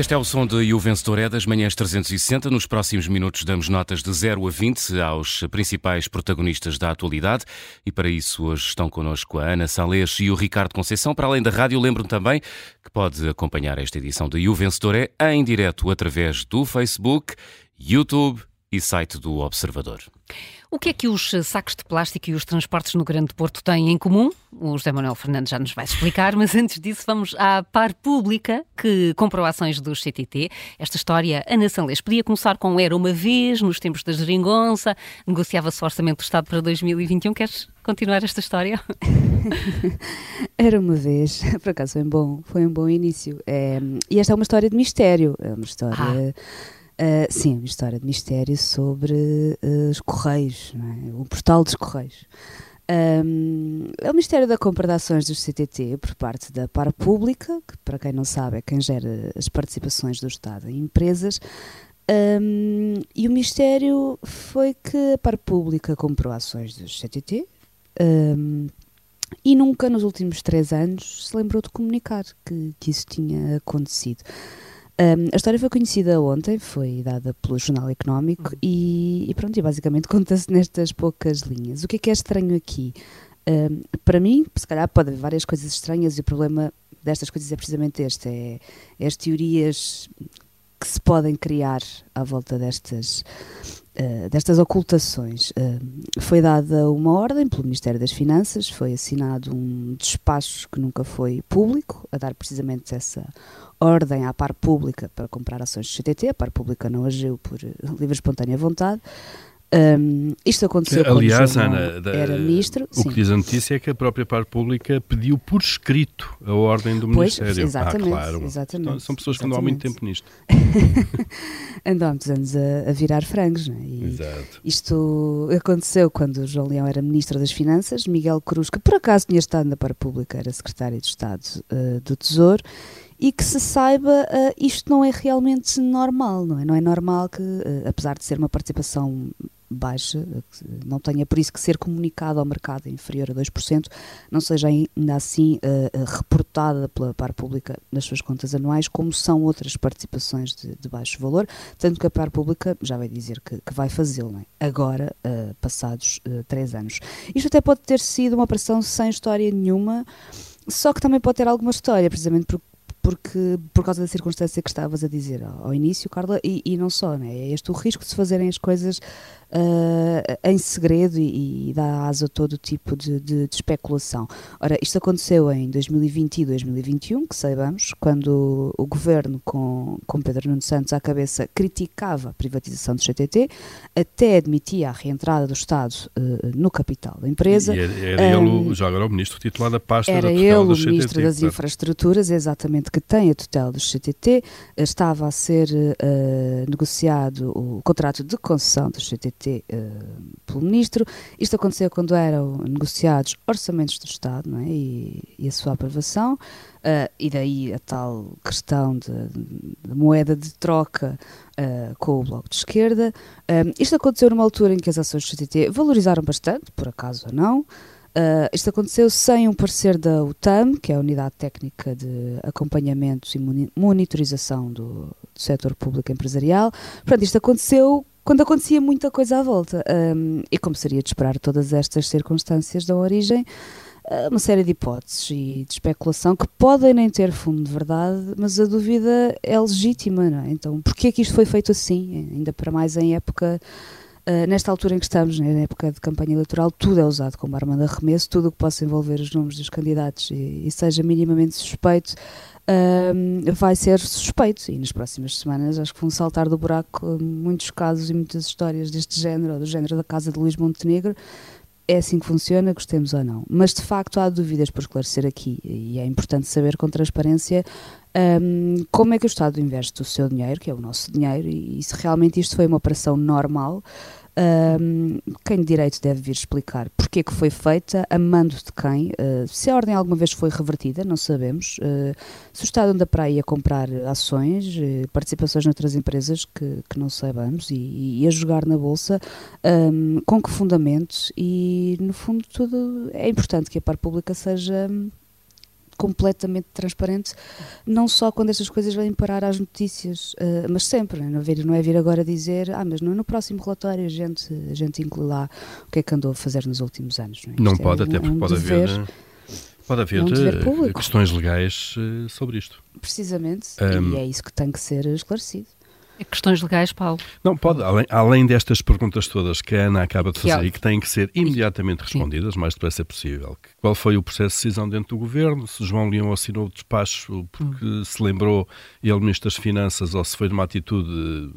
Este é o som de E o Vencedor é das manhãs 360. Nos próximos minutos damos notas de 0 a 20 aos principais protagonistas da atualidade e para isso hoje estão connosco a Ana Salês e o Ricardo Conceição. Para além da rádio, lembro também que pode acompanhar esta edição de E o Vencedor é em direto através do Facebook, YouTube e site do Observador. O que é que os sacos de plástico e os transportes no Grande Porto têm em comum? O José Manuel Fernandes já nos vai explicar, mas antes disso vamos à par pública que comprou ações dos CTT. Esta história, Ana Sanlês, podia começar com Era uma vez, nos tempos da geringonça, negociava-se o Orçamento do Estado para 2021. Queres continuar esta história? Era uma vez, por acaso foi um bom, foi um bom início. É, e esta é uma história de mistério, é uma história... Ah Uh, sim, uma história de mistério sobre uh, os Correios, é? o portal dos Correios. Um, é o mistério da compra de ações dos CTT por parte da Par Pública, que para quem não sabe é quem gera as participações do Estado em empresas. Um, e o mistério foi que a Par Pública comprou ações dos CTT um, e nunca nos últimos três anos se lembrou de comunicar que, que isso tinha acontecido. Um, a história foi conhecida ontem, foi dada pelo Jornal Económico uhum. e, e, pronto, e basicamente conta-se nestas poucas linhas. O que é que é estranho aqui? Um, para mim, se calhar pode haver várias coisas estranhas e o problema destas coisas é precisamente este, é, é as teorias que se podem criar à volta destas, destas ocultações. Uh, foi dada uma ordem pelo Ministério das Finanças, foi assinado um despacho que nunca foi público, a dar precisamente essa ordem à par pública para comprar ações do CTT, a par pública não agiu por livre espontânea vontade. Um, isto aconteceu Aliás, quando Ana, da, era ministro. O sim. que diz a notícia é que a própria par pública pediu por escrito a ordem do pois, Ministério. Exatamente, ah, claro. exatamente, então, são pessoas que andam há muito tempo nisto. andam há muitos anos a, a virar frangos. Não é? e Exato. Isto aconteceu quando o João Leão era Ministro das Finanças, Miguel Cruz, que por acaso tinha estado na par pública, era Secretário de Estado uh, do Tesouro, e que se saiba uh, isto não é realmente normal, não é? Não é normal que, uh, apesar de ser uma participação baixa, não tenha por isso que ser comunicado ao mercado inferior a 2%, não seja ainda assim uh, reportada pela par pública nas suas contas anuais, como são outras participações de, de baixo valor, tanto que a par pública já vai dizer que, que vai fazê-lo, é? agora, uh, passados uh, três anos. Isto até pode ter sido uma operação sem história nenhuma, só que também pode ter alguma história, precisamente porque porque por causa da circunstância que estavas a dizer ao, ao início, Carla, e, e, não só, né? é este o risco de se fazerem as coisas uh, em segredo e, e, dá asa a todo tipo de, de, de, especulação. Ora, isto aconteceu em 2020 e 2021, que saibamos, quando o governo, com, com Pedro Nuno Santos à cabeça, criticava a privatização do CTT, até admitia a reentrada do Estado uh, no capital da empresa. E era, era um, ele, já agora, o ministro titular da pasta era da ele, o ministro das Infraestruturas, exatamente que tem a tutela dos CTT, estava a ser uh, negociado o contrato de concessão dos CTT uh, eh, pelo Ministro. Isto aconteceu quando eram negociados orçamentos do Estado é? e, e a sua aprovação, uh, e daí a tal questão de, de moeda de troca Uh, com o Bloco de Esquerda. isto aconteceu numa altura em que as ações do CTT valorizaram bastante, por acaso ou não. Uh, isto aconteceu sem um parecer da UTAM, que é a Unidade Técnica de Acompanhamento e Monitorização do, do Setor Público Empresarial. Portanto, isto aconteceu quando acontecia muita coisa à volta. Um, e como seria de esperar, todas estas circunstâncias dão origem a uma série de hipóteses e de especulação que podem nem ter fundo de verdade, mas a dúvida é legítima, não é? Então, porquê é que isto foi feito assim? Ainda para mais em época Uh, nesta altura em que estamos, né, na época de campanha eleitoral, tudo é usado como arma de arremesso, tudo o que possa envolver os nomes dos candidatos e, e seja minimamente suspeito, uh, vai ser suspeito. E nas próximas semanas acho que vão saltar do buraco muitos casos e muitas histórias deste género, ou do género da casa de Luís Montenegro. É assim que funciona, gostemos ou não. Mas de facto há dúvidas por esclarecer aqui e é importante saber com transparência um, como é que o Estado investe o seu dinheiro, que é o nosso dinheiro, e, e se realmente isto foi uma operação normal um, quem de direito deve vir explicar porque é que foi feita, a mando de quem, uh, se a ordem alguma vez foi revertida, não sabemos, uh, se o Estado anda para aí a comprar ações, uh, participações noutras empresas que, que não saibamos e, e, a jogar na Bolsa, um, com que fundamentos? E, no fundo, tudo é importante que a par pública seja completamente transparente, não só quando estas coisas vêm parar às notícias, uh, mas sempre, não é? vir, não é vir agora dizer, ah, mas no, no, próximo relatório a gente, a gente inclui lá o que é que andou a fazer nos últimos anos. Não, é? não pode, é, até porque um pode dever, haver... Pode haver um questões legais sobre isto. Precisamente, um, e é isso que tem que ser esclarecido. Questões legais, Paulo? Não, pode. Além, além destas perguntas todas que a Ana acaba de fazer e que têm que ser imediatamente respondidas, mais depressa possível. Qual foi o processo de decisão dentro do governo? Se João Leão assinou o despacho porque hum. se lembrou ele, Ministro das Finanças, ou se foi numa atitude,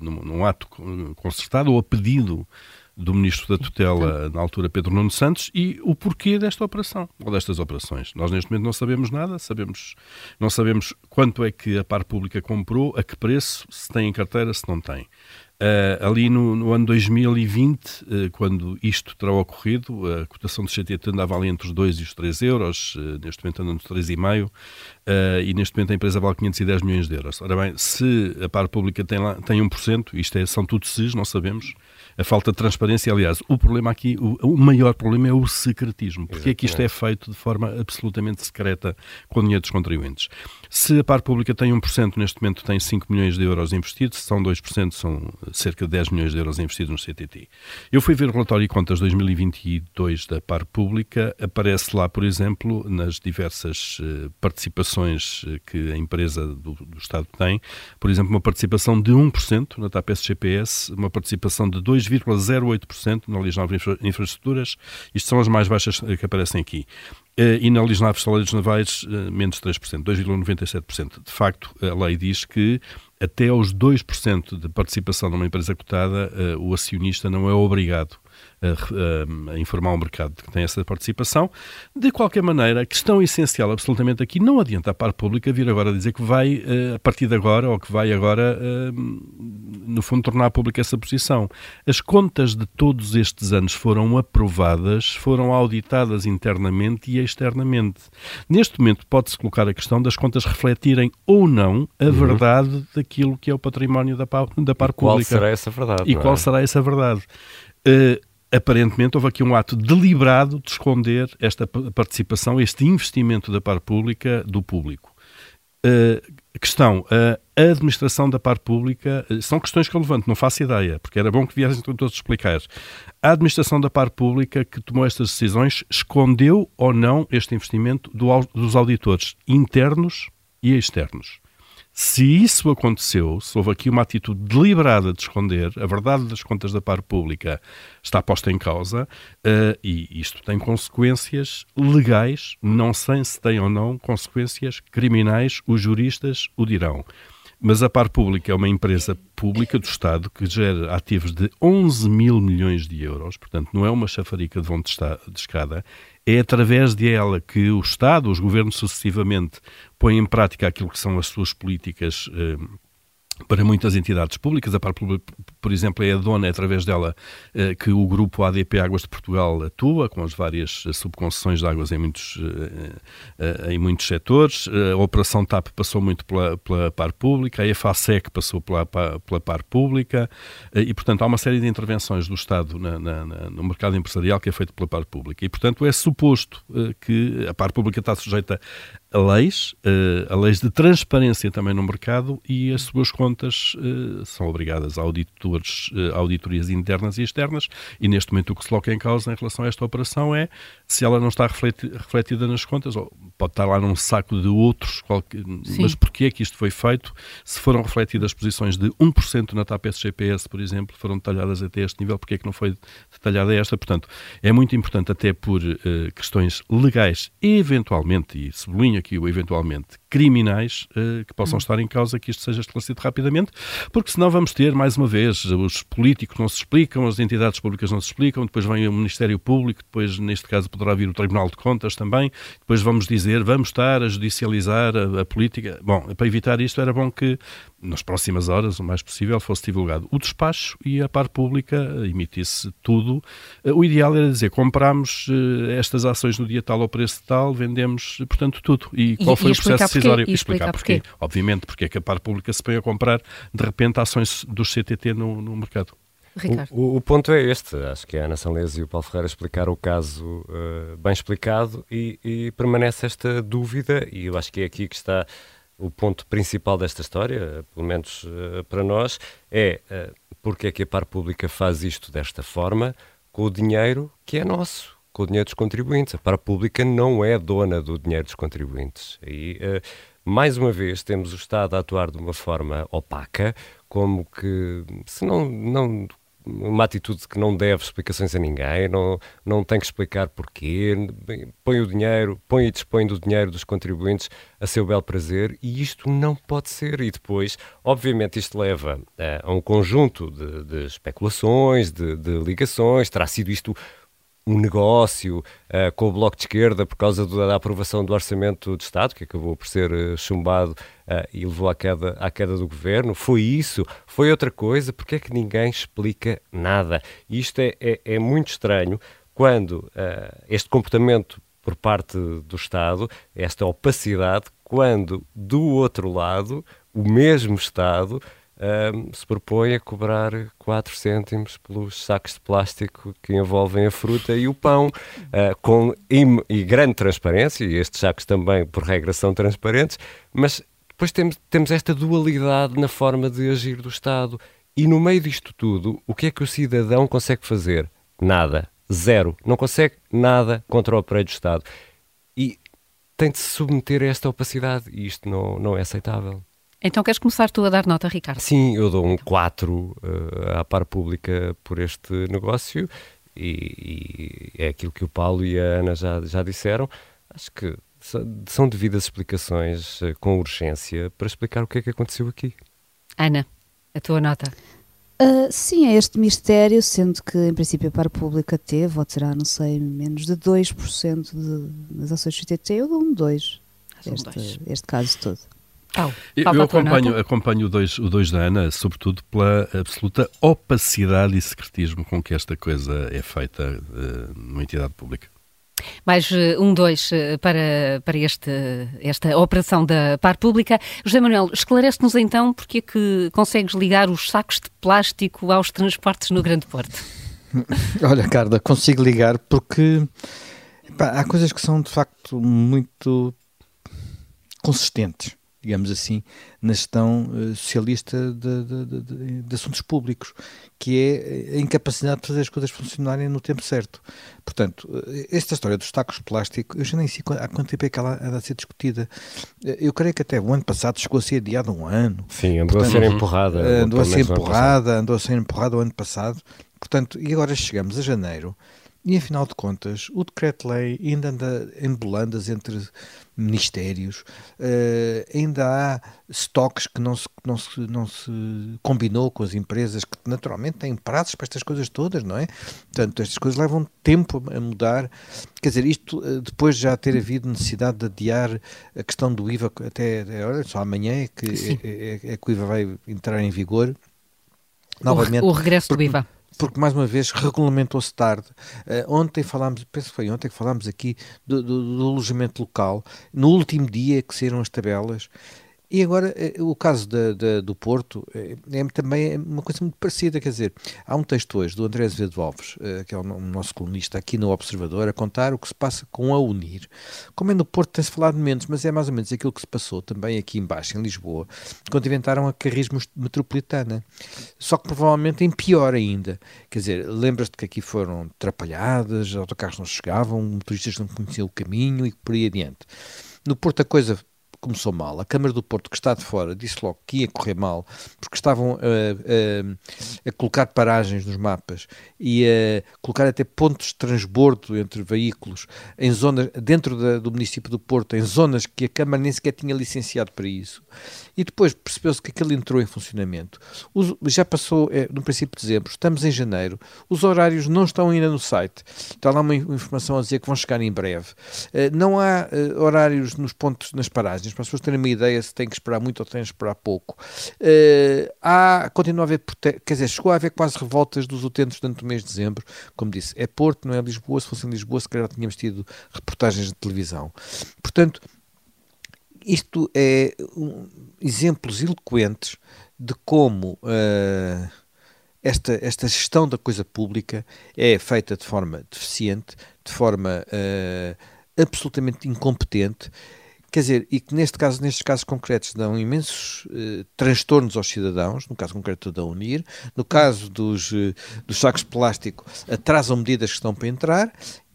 num, num ato concertado ou a pedido do Ministro da Tutela, na altura Pedro Nuno Santos, e o porquê desta operação, ou destas operações. Nós neste momento não sabemos nada, sabemos, não sabemos quanto é que a par pública comprou, a que preço, se tem em carteira, se não tem. Uh, ali no, no, ano 2020, uh, eh, quando isto terá ocorrido, a cotação do CTT andava ali entre os 2 e os 3 euros, uh, neste momento anda nos 3,5, e neste momento a empresa vale 510 milhões de euros. Ora bem, se a par pública tem, lá, tem 1%, isto é, são tudo SES, não sabemos, a falta de transparência. Aliás, o problema aqui, o, o maior problema é o secretismo. Porque é que isto é feito de forma absolutamente secreta com o dinheiro dos contribuintes? Se a par pública tem 1%, neste momento tem 5 milhões de euros investidos, se são 2%, são cerca de 10 milhões de euros investidos no CTT. Eu fui ver o relatório de contas 2022 da par pública, aparece lá, por exemplo, nas diversas uh, participações eh, que a empresa do, do, Estado tem, por exemplo, uma participação de 1% na TAP SGPS, uma participação de 2 2,08% na Liga Nova Infraestruturas. Isto são as mais baixas que aparecem aqui. Eh, e na Liga Nova Salários Navais, eh, menos 3%, 2,97%. De facto, a lei diz que até aos 2% de participação numa empresa cotada, eh, o acionista não é obrigado a, a, informar o mercado que tem essa participação. De qualquer maneira, a questão essencial absolutamente aqui, não adianta a par pública vir agora dizer que vai, a partir de agora, ou que vai agora, no fundo, tornar pública essa posição. As contas de todos estes anos foram aprovadas, foram auditadas internamente e externamente. Neste momento pode-se colocar a questão das contas refletirem ou não a uhum. verdade daquilo que é o património da, da par pública. Qual será essa verdade? E qual é? será essa verdade? Uh, aparentemente houve aqui um ato deliberado de esconder esta participação, este investimento da par pública do público. Uh, questão, a administração da par pública, uh, são questões que eu levanto, não faço ideia, porque era bom que viessem todos explicar. A administração da par pública que tomou estas decisões escondeu ou não este investimento do, dos auditores internos e externos? Se isso aconteceu, se houve aqui uma atitude deliberada de esconder, a verdade das contas da par pública está posta em causa uh, e isto tem consequências legais, não sei se tem ou não consequências criminais, os juristas o dirão. Mas a par pública é uma empresa pública do Estado que gera ativos de 11 mil milhões de euros, portanto não é uma chafarica de vão de escada, é através de ela que o Estado, os governos sucessivamente, põem em prática aquilo que são as suas políticas eh, para muitas entidades públicas. A par, por exemplo, é a dona, é através dela eh, que o grupo ADP Águas de Portugal atua, com as várias eh, subconcessões de águas em muitos, em muitos setores. A Operação TAP passou muito pela, pela par pública, a EFASEC passou pela, pela par pública e, portanto, há uma série de intervenções do Estado na, na, no mercado empresarial que é feito pela par pública. E, portanto, é suposto que a par pública está sujeita a leis, a leis de transparência também no mercado e as suas contas uh, são obrigadas a auditores, uh, auditorias internas e externas e neste momento o que se coloca em causa em relação a esta operação é se ela não está refletida nas contas, ou pode estar lá num saco de outros, qualquer, mas porquê é que isto foi feito? Se foram refletidas posições de 1% na TAP SGPS, por exemplo, foram detalhadas até este nível, porquê é que não foi detalhada esta? Portanto, é muito importante até por questões legais, eventualmente, e sublinho aqui eventualmente, criminais uh, que possam hum. estar em causa, que isto seja esclarecido rapidamente, porque senão vamos ter, mais uma vez, os políticos não se explicam, as entidades públicas não se explicam, depois vem o Ministério Público, depois, neste caso, poderá vir o Tribunal de Contas também, depois vamos dizer, vamos estar a judicializar a, a política. Bom, para evitar isto, era bom que nas próximas horas, o mais possível, fosse divulgado o despacho e a par pública emitisse tudo. Eh, o ideal era dizer, compramos eh, estas ações no dia tal ao preço tal, vendemos, portanto, tudo. E qual foi e o processo decisório? E explicar, explicar porquê. porquê. Obviamente, porque é que a par pública se põe a comprar, de repente, ações dos CTT no, no mercado. Ricardo. O, o, ponto é este. Acho que a Ana Sanlês e o Paulo Ferreira explicaram o caso uh, bem explicado e, e, permanece esta dúvida, e eu acho que é aqui que está o ponto principal desta história, pelo menos uh, para nós, é uh, porque é que a par pública faz isto desta forma com o dinheiro que é nosso, com o dinheiro dos contribuintes. A par pública não é dona do dinheiro dos contribuintes. E, uh, mais uma vez, temos o Estado a atuar de uma forma opaca, como que se não, não uma atitude que não deve explicações a ninguém, não, não tem que explicar porquê, põe o dinheiro, põe e dispõe do dinheiro dos contribuintes a seu belo prazer e isto não pode ser. E depois, obviamente, isto leva uh, a um conjunto de, de especulações, de, de ligações, terá sido isto um negócio uh, com o Bloco de Esquerda por causa da aprovação do Orçamento de Estado, que acabou por ser uh, chumbado uh, e levou à queda, à queda do governo. Foi isso? Foi outra coisa? Porque é que ninguém explica nada? Isto é, é, é muito estranho quando este comportamento por parte do Estado, esta opacidade, quando do outro lado o mesmo Estado se propõe a cobrar 4 cêntimos pelos sacos de plástico que envolvem a fruta e o pão, uh, com e grande transparência, e estes sacos também, por regra, são transparentes, mas depois temos, temos esta dualidade na forma de agir do Estado. E no meio disto tudo, o que é que o cidadão consegue fazer? Nada. Zero. Não consegue nada contra o aparelho do Estado. E tem de se submeter a esta opacidade. E isto não, não é aceitável. Então queres começar tu a dar nota, Ricardo? Sim, eu dou um 4 uh, à par pública por este negócio e, e, é aquilo que o Paulo e a Ana já, já disseram. Acho que são devidas explicações uh, com urgência para explicar o que é que aconteceu aqui. Ana, a tua nota? Uh, sim, é este mistério, sendo que em princípio a par pública teve, ou terá, não sei, menos de 2% de, das ações do CTT, eu dou um 2. Este, este caso todo. Oh, eu acompanho, acompanho o 2 o dois da Ana, sobretudo pela absoluta opacidade e secretismo com que esta coisa é feita uh, numa entidade pública. Mais uh, um dois uh, para, para este, esta operação da par pública. José Manuel, esclarece-nos então porque é que consegues ligar os sacos de plástico aos transportes no Grande Porto. Olha, Carla, consigo ligar porque pá, há coisas que são de facto muito consistentes digamos assim, na gestão uh, socialista de, de, de, de, assuntos públicos, que é a incapacidade de fazer as coisas funcionarem no tempo certo. Portanto, eh, esta história dos tacos de plástico, eu já nem sei há quanto tempo é que ela anda a ser discutida. Eh, eu creio que até o ano passado chegou a ser adiado um ano. Sim, andou Portanto, a ser empurrada. Andou a ser empurrada, andou a ser empurrada o ano passado. Portanto, e agora chegamos a janeiro e, afinal de contas, o decreto-lei ainda anda em bolandas entre ministérios, uh, ainda há estoques que não se, não, se, não se combinou com as empresas, que naturalmente têm prazos para estas coisas todas, não é? Portanto, estas coisas levam tempo a mudar. Quer dizer, isto uh, depois de já ter havido necessidade de adiar a questão do IVA até, olha, só amanhã é que, é, é, é que o IVA vai entrar em vigor. Novamente, o, regresso do IVA porque mais uma vez regulamentou-se tarde. Uh, ontem falámos, penso que foi ontem que falámos aqui do, do, do alojamento local, no último dia que saíram as tabelas, e agora, eh, o caso do Porto é, é, também uma coisa muito parecida, quer dizer, há um texto hoje do André Azevedo Alves, eh, que é o nosso colunista aqui no Observador, a contar o que se passa com a Unir. Como é no Porto tem-se falado menos, mas é mais ou menos aquilo que se passou também aqui embaixo, em Lisboa, quando inventaram a Carris Metropolitana. Só que provavelmente em pior ainda. Quer dizer, lembras-te que aqui foram atrapalhadas, autocarros não chegavam, motoristas não conheciam o caminho e por aí adiante. No Porto a coisa começou mal. A Câmara do Porto, que está de fora, disse logo que ia correr mal, porque estavam a, a, a colocar paragens nos mapas e a colocar até pontos de transbordo entre veículos em zonas, dentro da, do município do Porto, em zonas que a Câmara nem sequer tinha licenciado para isso. E depois percebeu-se que aquilo entrou em funcionamento. Os, já passou é, no princípio de dezembro, estamos em janeiro, os horários não estão ainda no site. Está lá uma informação a dizer que vão chegar em breve. Uh, não há uh, horários nos pontos, nas paragens para as pessoas terem uma ideia se têm que esperar muito ou têm que esperar pouco. Uh, há, continua a haver, quer dizer, chegou a haver quase revoltas dos utentes durante o mês de dezembro, como disse, é Porto, não é Lisboa, se fosse em Lisboa se calhar tínhamos tido reportagens de televisão. Portanto, isto é um, exemplos eloquentes de como uh, esta, esta gestão da coisa pública é feita de forma deficiente, de forma uh, absolutamente incompetente, quer dizer, e que neste caso, nestes casos concretos dão imensos uh, transtornos aos cidadãos, no caso concreto da Unir, no caso dos, uh, dos sacos de plástico atrasam medidas que estão para entrar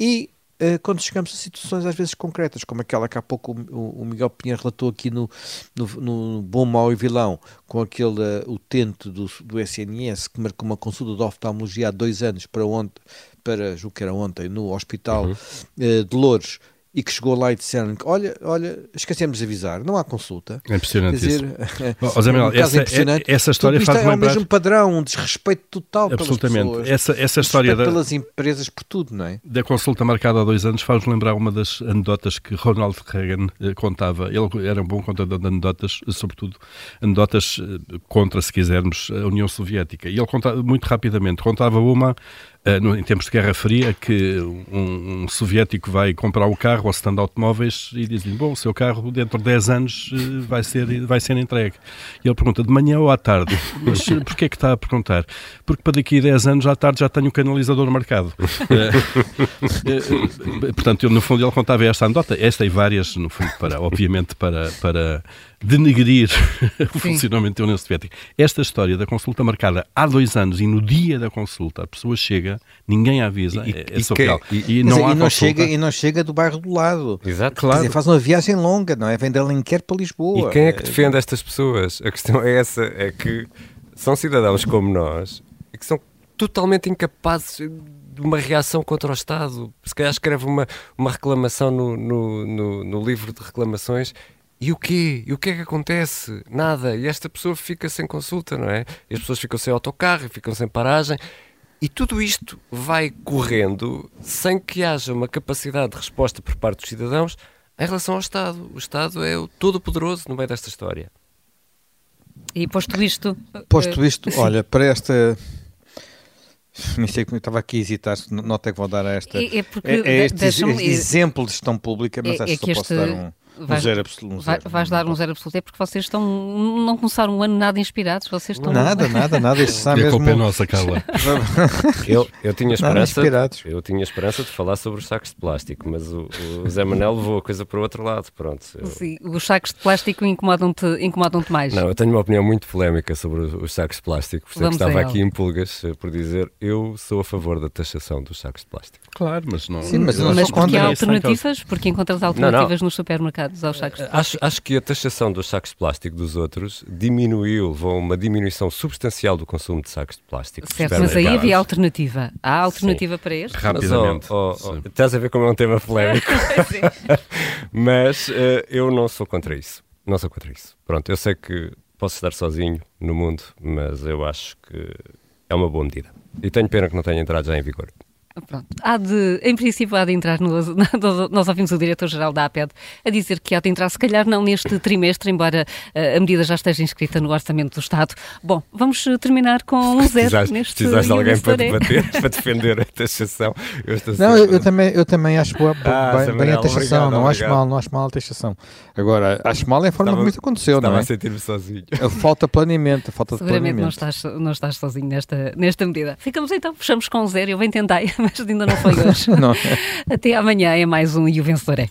e eh, quando chegamos a situações às vezes concretas, como aquela que há pouco o, Miguel Pinheiro relatou aqui no, no, no Bom, Mau e Vilão, com aquele uh, utente do, do SNS que marcou uma consulta de oftalmologia há dois anos para ontem, para, julgo que era ontem, no Hospital uhum. uh, de Louros, e que chegou lá e disseram que olha, olha, esquecemos de avisar, não há consulta. É impressionante dizer, oh, Zé Manuel, um essa, é, essa história faz é lembrar... o mesmo padrão, um desrespeito total Absolutamente. pelas pessoas. Essa, essa história da, pelas empresas por tudo, não é? Da consulta marcada há dois anos faz lembrar uma das anedotas que Ronald Reagan eh, contava. Ele era um bom contador de anedotas, sobretudo anedotas eh, contra, se quisermos, a União Soviética. E ele contava muito rapidamente, contava uma no, em tempos de Guerra Fria, que um, um, soviético vai comprar o carro ao stand de automóveis e diz-lhe, bom, o seu carro dentro de 10 anos uh, vai, ser, vai ser entregue. E ele pergunta, de manhã ou à tarde? Mas porquê é que está a perguntar? Porque para daqui a 10 anos à tarde já tenho o um canalizador marcado. portanto, eu, no fundo ele contava esta anedota, esta e várias, no fundo, para, obviamente para, para denegrir o funcionamento da União Soviética. Esta história da consulta marcada há dois anos e no dia da consulta a pessoa chega, ninguém avisa, e, é, é surreal. E, e, não, dizer, e não chega E não chega do bairro do lado. Exato. Claro. Dizer, faz uma viagem longa, não é? Vem de Alenquer para Lisboa. E quem é que defende estas pessoas? A questão é essa, é que são cidadãos como nós e que são totalmente incapazes de uma reação contra o Estado. Se calhar escreve uma, uma reclamação no, no, no, no livro de reclamações e o quê? E o que é que acontece? Nada. E esta pessoa fica sem consulta, não é? E as pessoas ficam sem autocarro, ficam sem paragem. E tudo isto vai correndo sem que haja uma capacidade de resposta por parte dos cidadãos em relação ao Estado. O Estado é o todo-poderoso no meio desta história. E posto isto. Posto eh, isto, olha, para esta. Nem sei como estava aqui a hesitar, nota é que vou dar a esta. É, é, porque é, é este, este exemplo de gestão pública, mas é, acho é que só posso dar um vais, um zero absoluto. Um zero, vais dar um zero absoluto, é porque vocês estão, não começaram um ano nada inspirados, vocês estão... Nada, nada, nada, isto está mesmo... A culpa é nossa, Carla. eu, eu, tinha esperança, eu tinha esperança de falar sobre os sacos de plástico, mas o, o Zé Manel levou a coisa para o outro lado, pronto. Eu... Sim, os sacos de plástico incomodam-te incomodam mais. Não, eu tenho uma opinião muito polémica sobre os sacos de plástico, por isso estava aqui em pulgas eh, por dizer eu sou a favor da taxação dos sacos de plástico. Claro, mas não... Sim, mas, não mas porque há alternativas, porque encontras alternativas não, não. nos supermercados aos sacos de plástico. Acho, acho que a taxação dos sacos de plástico dos outros diminuiu, levou a uma diminuição substancial do consumo de sacos de plástico. Certo, mas aí havia alternativa. Há alternativa Sim. para este? Rapidamente. Mas, oh, oh, oh, estás a ver como é um tema polémico. mas uh, eu não sou contra isso. Não sou contra isso. Pronto, eu sei que posso estar sozinho no mundo, mas eu acho que é uma boa medida. E tenho pena que não tenha entrado já em vigor. Pronto. Há de, em princípio, há de entrar, no, nós ouvimos o diretor-geral da APED a dizer que há de entrar, se calhar não neste trimestre, embora uh, a medida já esteja inscrita no Orçamento do Estado. Bom, vamos eh, terminar com um zero precisaste, neste Precisaste de alguém para debater, para defender a taxação. Eu não, eu, eu, também, eu também acho boa, ah, bem, bem, a taxação, obrigado, não obrigado. acho mal, não acho mal a taxação. Agora, acho mal é a forma estava, como isso aconteceu, não é? a sentir-me sozinho. A falta planeamento, a falta de Seguramente planeamento. não estás, não estás sozinho nesta, nesta medida. Ficamos então, fechamos com um zero, eu bem tentei, mas ainda não foi hoje. Até amanhã é mais um E o Vencedor é.